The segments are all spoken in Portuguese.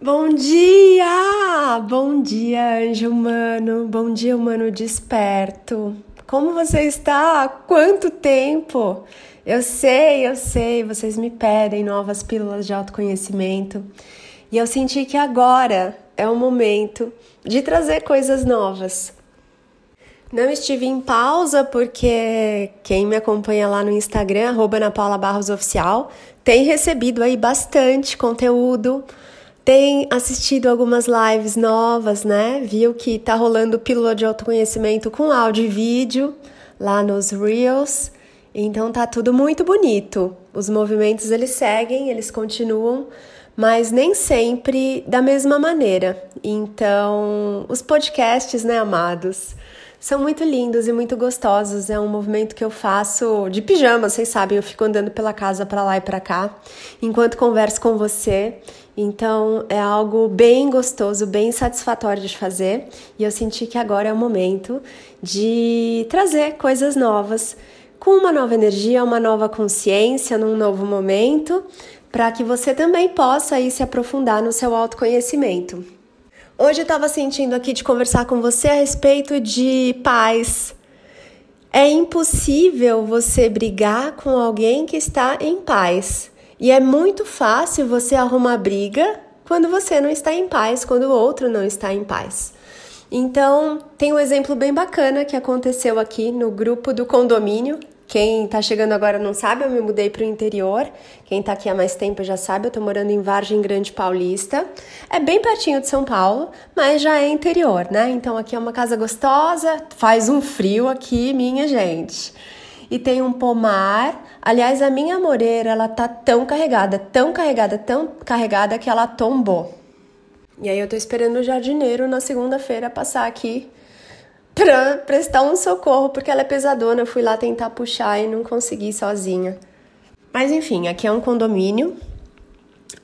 Bom dia! Bom dia, anjo humano. Bom dia, humano desperto. Como você está? Há quanto tempo? Eu sei, eu sei, vocês me pedem novas pílulas de autoconhecimento. E eu senti que agora é o momento de trazer coisas novas. Não estive em pausa porque quem me acompanha lá no Instagram, arroba tem recebido aí bastante conteúdo tem assistido algumas lives novas, né? Viu que tá rolando pílula de autoconhecimento com áudio e vídeo lá nos Reels. Então tá tudo muito bonito. Os movimentos eles seguem, eles continuam, mas nem sempre da mesma maneira. Então, os podcasts, né, amados, são muito lindos e muito gostosos. É um movimento que eu faço de pijama, vocês sabem, eu fico andando pela casa para lá e para cá enquanto converso com você. Então é algo bem gostoso, bem satisfatório de fazer, e eu senti que agora é o momento de trazer coisas novas com uma nova energia, uma nova consciência, num novo momento, para que você também possa aí se aprofundar no seu autoconhecimento. Hoje eu estava sentindo aqui de conversar com você a respeito de paz. É impossível você brigar com alguém que está em paz. E é muito fácil você arrumar briga quando você não está em paz, quando o outro não está em paz. Então, tem um exemplo bem bacana que aconteceu aqui no grupo do condomínio quem está chegando agora não sabe, eu me mudei para o interior. Quem está aqui há mais tempo já sabe, eu estou morando em Vargem Grande Paulista. É bem pertinho de São Paulo, mas já é interior, né? Então aqui é uma casa gostosa, faz um frio aqui, minha gente. E tem um pomar. Aliás, a minha moreira, ela tá tão carregada, tão carregada, tão carregada que ela tombou. E aí eu tô esperando o jardineiro na segunda-feira passar aqui para prestar um socorro, porque ela é pesadona. Eu fui lá tentar puxar e não consegui sozinha. Mas enfim, aqui é um condomínio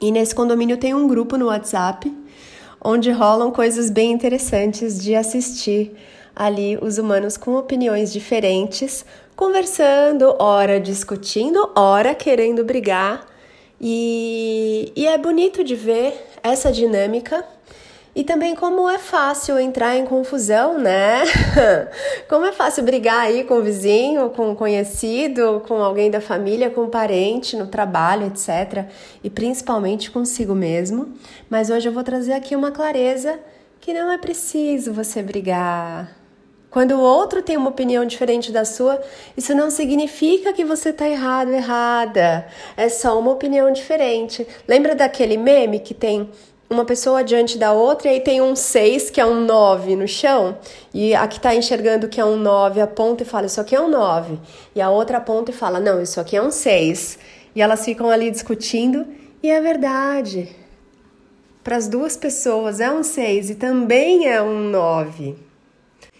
e nesse condomínio tem um grupo no WhatsApp onde rolam coisas bem interessantes de assistir ali os humanos com opiniões diferentes, conversando, ora discutindo, ora querendo brigar. E, e é bonito de ver essa dinâmica e também como é fácil entrar em confusão, né? Como é fácil brigar aí com o vizinho, com o conhecido, com alguém da família, com um parente, no trabalho, etc. E principalmente consigo mesmo. Mas hoje eu vou trazer aqui uma clareza que não é preciso você brigar. Quando o outro tem uma opinião diferente da sua, isso não significa que você está errado, errada. É só uma opinião diferente. Lembra daquele meme que tem uma pessoa diante da outra e aí tem um 6 que é um 9 no chão e a que está enxergando que é um 9 aponta e fala isso aqui é um 9 e a outra aponta e fala não, isso aqui é um 6 e elas ficam ali discutindo e é verdade. Para as duas pessoas é um 6 e também é um 9.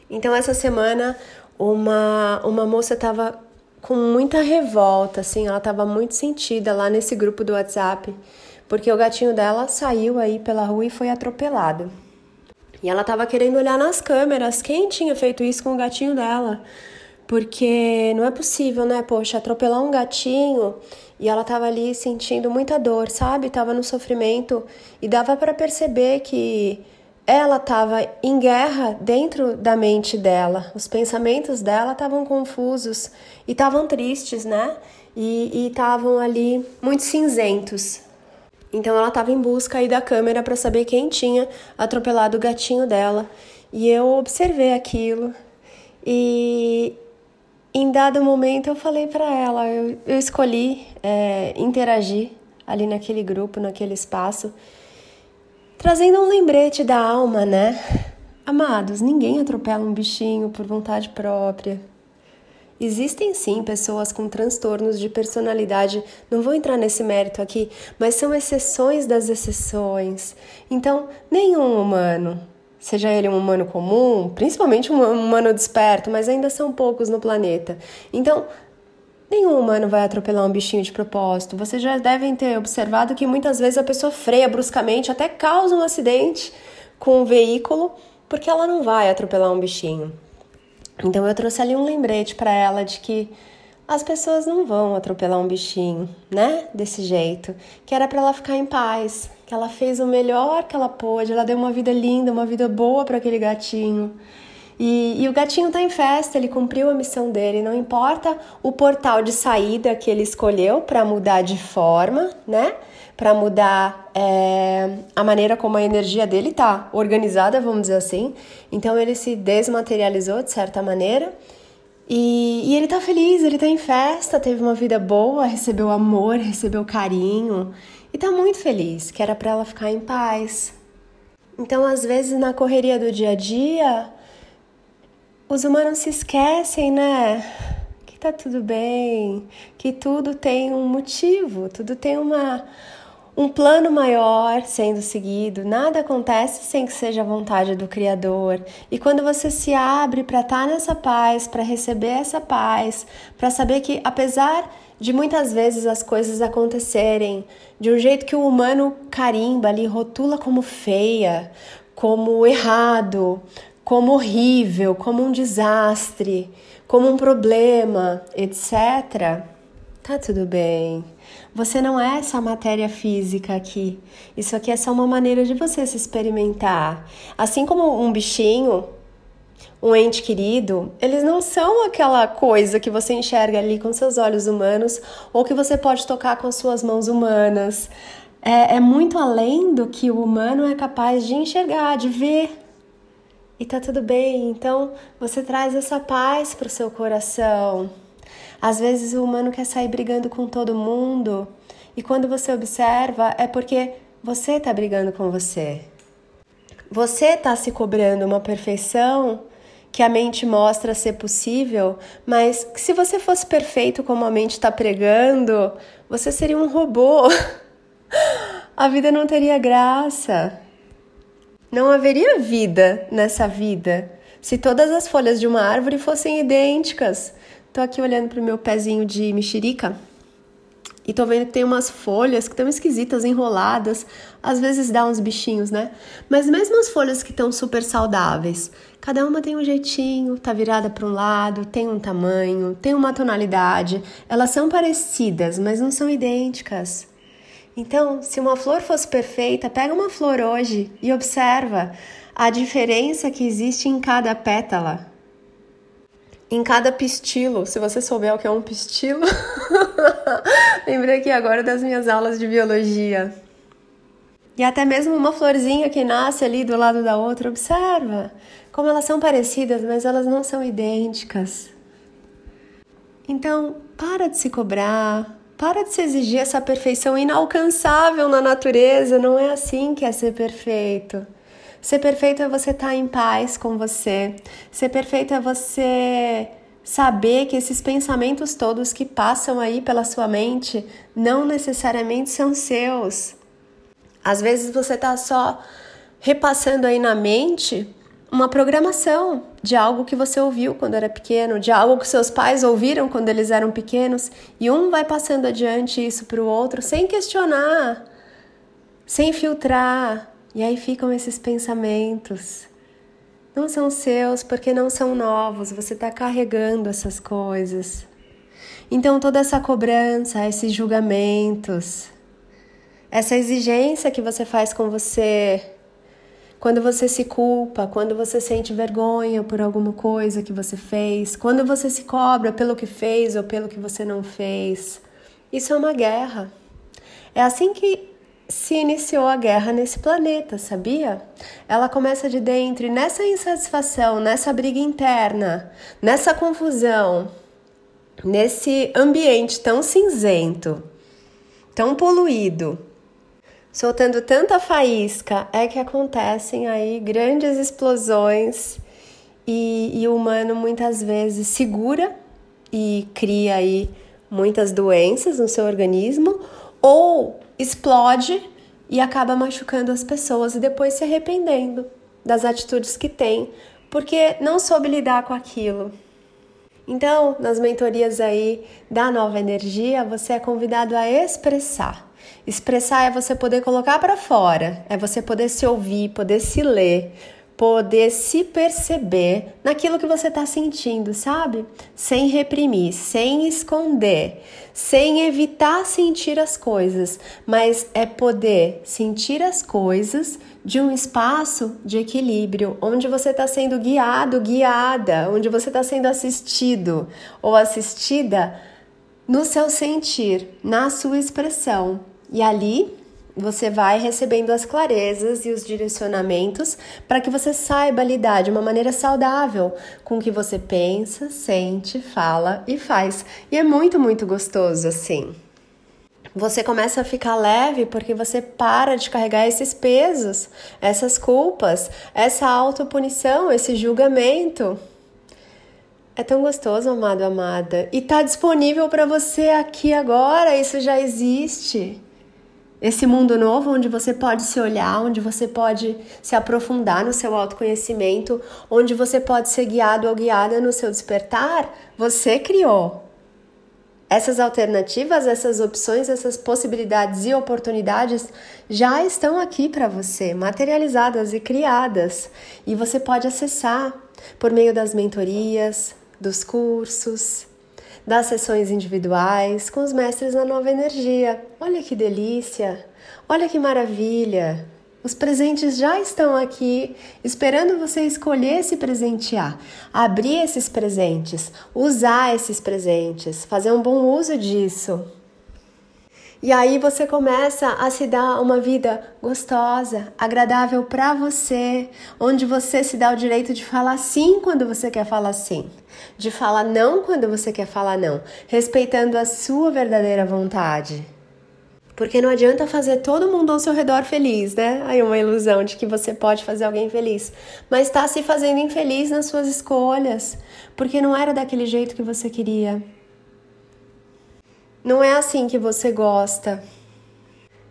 Então essa semana uma, uma moça estava com muita revolta, assim, ela estava muito sentida lá nesse grupo do WhatsApp porque o gatinho dela saiu aí pela rua e foi atropelado. E ela estava querendo olhar nas câmeras quem tinha feito isso com o gatinho dela. Porque não é possível, né? Poxa, atropelar um gatinho e ela estava ali sentindo muita dor, sabe? Tava no sofrimento e dava para perceber que ela estava em guerra dentro da mente dela. Os pensamentos dela estavam confusos e estavam tristes, né? E estavam ali muito cinzentos. Então ela estava em busca aí da câmera para saber quem tinha atropelado o gatinho dela. E eu observei aquilo e em dado momento eu falei para ela, eu, eu escolhi é, interagir ali naquele grupo, naquele espaço, trazendo um lembrete da alma, né? Amados, ninguém atropela um bichinho por vontade própria. Existem sim pessoas com transtornos de personalidade, não vou entrar nesse mérito aqui, mas são exceções das exceções. Então, nenhum humano, seja ele um humano comum, principalmente um humano desperto, mas ainda são poucos no planeta. Então, nenhum humano vai atropelar um bichinho de propósito. Vocês já devem ter observado que muitas vezes a pessoa freia bruscamente, até causa um acidente com o veículo, porque ela não vai atropelar um bichinho. Então eu trouxe ali um lembrete para ela de que as pessoas não vão atropelar um bichinho, né? Desse jeito. Que era para ela ficar em paz, que ela fez o melhor que ela pôde, ela deu uma vida linda, uma vida boa para aquele gatinho. E, e, o gatinho tá em festa, ele cumpriu a missão dele, não importa o portal de saída que ele escolheu para mudar de forma, né? Para mudar é, a maneira como a energia dele tá organizada, vamos dizer assim. Então ele se desmaterializou de certa maneira e, e ele tá feliz, ele tá em festa, teve uma vida boa, recebeu amor, recebeu carinho e tá muito feliz, que era para ela ficar em paz. Então, às vezes, na correria do dia a dia, os humanos se esquecem, né? Que tá tudo bem, que tudo tem um motivo, tudo tem uma um plano maior sendo seguido. Nada acontece sem que seja a vontade do Criador. E quando você se abre para estar tá nessa paz, para receber essa paz, para saber que apesar de muitas vezes as coisas acontecerem de um jeito que o humano carimba ali, rotula como feia, como errado, como horrível, como um desastre, como um problema, etc. Tá tudo bem. Você não é essa matéria física aqui. Isso aqui é só uma maneira de você se experimentar. Assim como um bichinho, um ente querido, eles não são aquela coisa que você enxerga ali com seus olhos humanos ou que você pode tocar com suas mãos humanas. É, é muito além do que o humano é capaz de enxergar, de ver e tá tudo bem. Então você traz essa paz para o seu coração. Às vezes o humano quer sair brigando com todo mundo e quando você observa é porque você tá brigando com você. Você tá se cobrando uma perfeição que a mente mostra ser possível, mas que se você fosse perfeito como a mente está pregando, você seria um robô. a vida não teria graça. Não haveria vida nessa vida se todas as folhas de uma árvore fossem idênticas. Tô aqui olhando para o meu pezinho de mexerica e tô vendo que tem umas folhas que estão esquisitas, enroladas. Às vezes dá uns bichinhos, né? Mas mesmo as folhas que estão super saudáveis, cada uma tem um jeitinho, tá virada para um lado, tem um tamanho, tem uma tonalidade. Elas são parecidas, mas não são idênticas. Então, se uma flor fosse perfeita, pega uma flor hoje e observa a diferença que existe em cada pétala, em cada pistilo. Se você souber o que é um pistilo, lembrei aqui agora das minhas aulas de biologia. E até mesmo uma florzinha que nasce ali do lado da outra, observa como elas são parecidas, mas elas não são idênticas. Então, para de se cobrar, para de se exigir essa perfeição inalcançável na natureza, não é assim que é ser perfeito. Ser perfeito é você estar tá em paz com você. Ser perfeito é você saber que esses pensamentos todos que passam aí pela sua mente não necessariamente são seus. Às vezes você está só repassando aí na mente uma programação de algo que você ouviu quando era pequeno, de algo que seus pais ouviram quando eles eram pequenos, e um vai passando adiante isso para o outro sem questionar, sem filtrar, e aí ficam esses pensamentos. Não são seus porque não são novos, você está carregando essas coisas. Então, toda essa cobrança, esses julgamentos, essa exigência que você faz com você, quando você se culpa, quando você sente vergonha por alguma coisa que você fez, quando você se cobra pelo que fez ou pelo que você não fez. Isso é uma guerra. É assim que se iniciou a guerra nesse planeta, sabia? Ela começa de dentro e nessa insatisfação, nessa briga interna, nessa confusão, nesse ambiente tão cinzento, tão poluído, soltando tanta faísca, é que acontecem aí grandes explosões e, e o humano muitas vezes segura e cria aí muitas doenças no seu organismo ou explode e acaba machucando as pessoas e depois se arrependendo das atitudes que tem, porque não soube lidar com aquilo. Então, nas mentorias aí da nova energia, você é convidado a expressar Expressar é você poder colocar para fora, é você poder se ouvir, poder se ler, poder se perceber naquilo que você está sentindo, sabe? Sem reprimir, sem esconder, sem evitar sentir as coisas, mas é poder sentir as coisas de um espaço de equilíbrio, onde você está sendo guiado, guiada, onde você está sendo assistido ou assistida no seu sentir, na sua expressão. E ali você vai recebendo as clarezas e os direcionamentos para que você saiba lidar de uma maneira saudável com o que você pensa, sente, fala e faz. E é muito, muito gostoso assim. Você começa a ficar leve porque você para de carregar esses pesos, essas culpas, essa autopunição, esse julgamento. É tão gostoso, amado, amada. E tá disponível para você aqui agora, isso já existe esse mundo novo onde você pode se olhar, onde você pode se aprofundar no seu autoconhecimento, onde você pode ser guiado ou guiada no seu despertar, você criou. Essas alternativas, essas opções, essas possibilidades e oportunidades já estão aqui para você, materializadas e criadas, e você pode acessar por meio das mentorias, dos cursos, das sessões individuais com os mestres da nova energia. Olha que delícia! Olha que maravilha! Os presentes já estão aqui, esperando você escolher se presentear, abrir esses presentes, usar esses presentes, fazer um bom uso disso. E aí você começa a se dar uma vida gostosa, agradável para você, onde você se dá o direito de falar sim quando você quer falar sim, de falar não quando você quer falar não, respeitando a sua verdadeira vontade. Porque não adianta fazer todo mundo ao seu redor feliz, né? Aí uma ilusão de que você pode fazer alguém feliz, mas está se fazendo infeliz nas suas escolhas, porque não era daquele jeito que você queria. Não é assim que você gosta.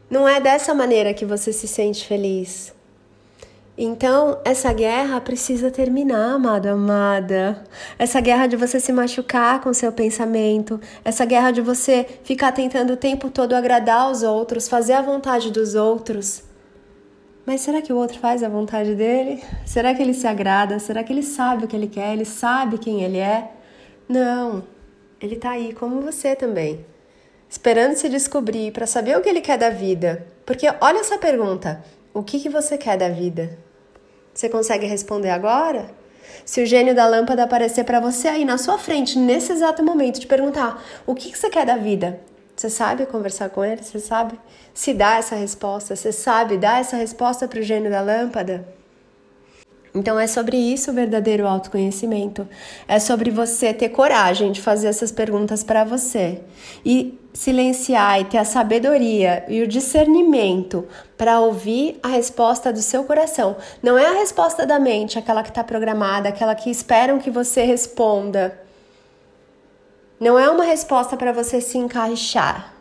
Não é dessa maneira que você se sente feliz. Então, essa guerra precisa terminar, amado, amada. Essa guerra de você se machucar com seu pensamento, essa guerra de você ficar tentando o tempo todo agradar os outros, fazer a vontade dos outros. Mas será que o outro faz a vontade dele? Será que ele se agrada? Será que ele sabe o que ele quer? Ele sabe quem ele é? Não. Ele tá aí como você também esperando se descobrir para saber o que ele quer da vida. Porque olha essa pergunta: o que, que você quer da vida? Você consegue responder agora? Se o gênio da lâmpada aparecer para você aí na sua frente, nesse exato momento, te perguntar o que, que você quer da vida, você sabe conversar com ele? Você sabe se dá essa resposta? Você sabe dar essa resposta para o gênio da lâmpada? Então é sobre isso o verdadeiro autoconhecimento. É sobre você ter coragem de fazer essas perguntas para você e silenciar e ter a sabedoria e o discernimento para ouvir a resposta do seu coração. Não é a resposta da mente, aquela que está programada, aquela que esperam que você responda. Não é uma resposta para você se encaixar.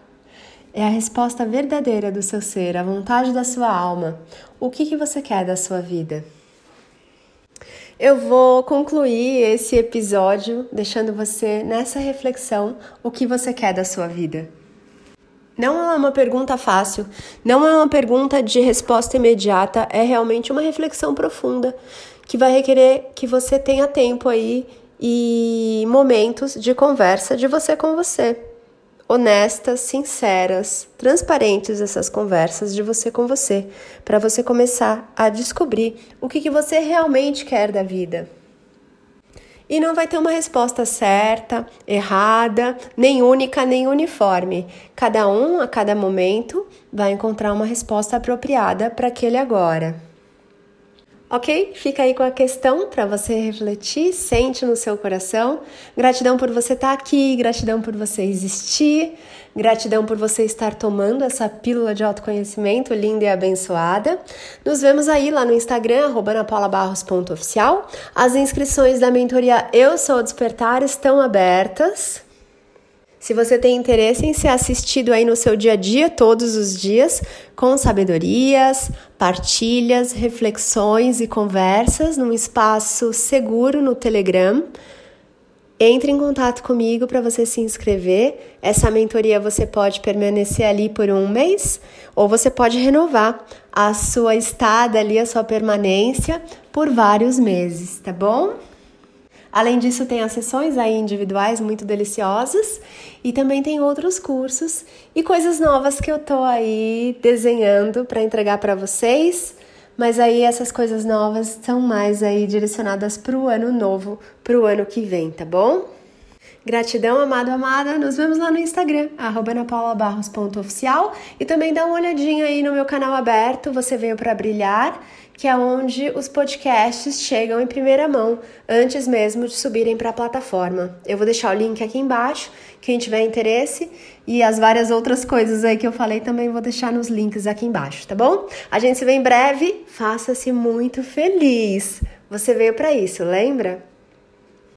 É a resposta verdadeira do seu ser, a vontade da sua alma. O que, que você quer da sua vida? Eu vou concluir esse episódio deixando você nessa reflexão o que você quer da sua vida. Não é uma pergunta fácil, não é uma pergunta de resposta imediata, é realmente uma reflexão profunda que vai requerer que você tenha tempo aí e momentos de conversa de você com você honestas, sinceras, transparentes essas conversas de você com você, para você começar a descobrir o que, que você realmente quer da vida. E não vai ter uma resposta certa, errada, nem única, nem uniforme. Cada um, a cada momento, vai encontrar uma resposta apropriada para aquele agora. Ok? Fica aí com a questão para você refletir, sente no seu coração. Gratidão por você estar tá aqui, gratidão por você existir, gratidão por você estar tomando essa pílula de autoconhecimento linda e abençoada. Nos vemos aí lá no Instagram, anapaulabarros.oficial. As inscrições da mentoria Eu Sou Despertar estão abertas. Se você tem interesse em ser assistido aí no seu dia a dia, todos os dias, com sabedorias, partilhas, reflexões e conversas num espaço seguro no Telegram, entre em contato comigo para você se inscrever. Essa mentoria você pode permanecer ali por um mês ou você pode renovar a sua estada ali, a sua permanência por vários meses, tá bom? Além disso, tem as sessões aí individuais muito deliciosas e também tem outros cursos e coisas novas que eu tô aí desenhando para entregar para vocês. Mas aí essas coisas novas são mais aí direcionadas para o ano novo, para o ano que vem, tá bom? Gratidão, amado, amada. Nos vemos lá no Instagram, anapaulabarros.oficial. E também dá uma olhadinha aí no meu canal aberto, Você Veio para Brilhar, que é onde os podcasts chegam em primeira mão, antes mesmo de subirem para a plataforma. Eu vou deixar o link aqui embaixo, quem tiver interesse, e as várias outras coisas aí que eu falei também vou deixar nos links aqui embaixo, tá bom? A gente se vê em breve. Faça-se muito feliz. Você veio para isso, lembra?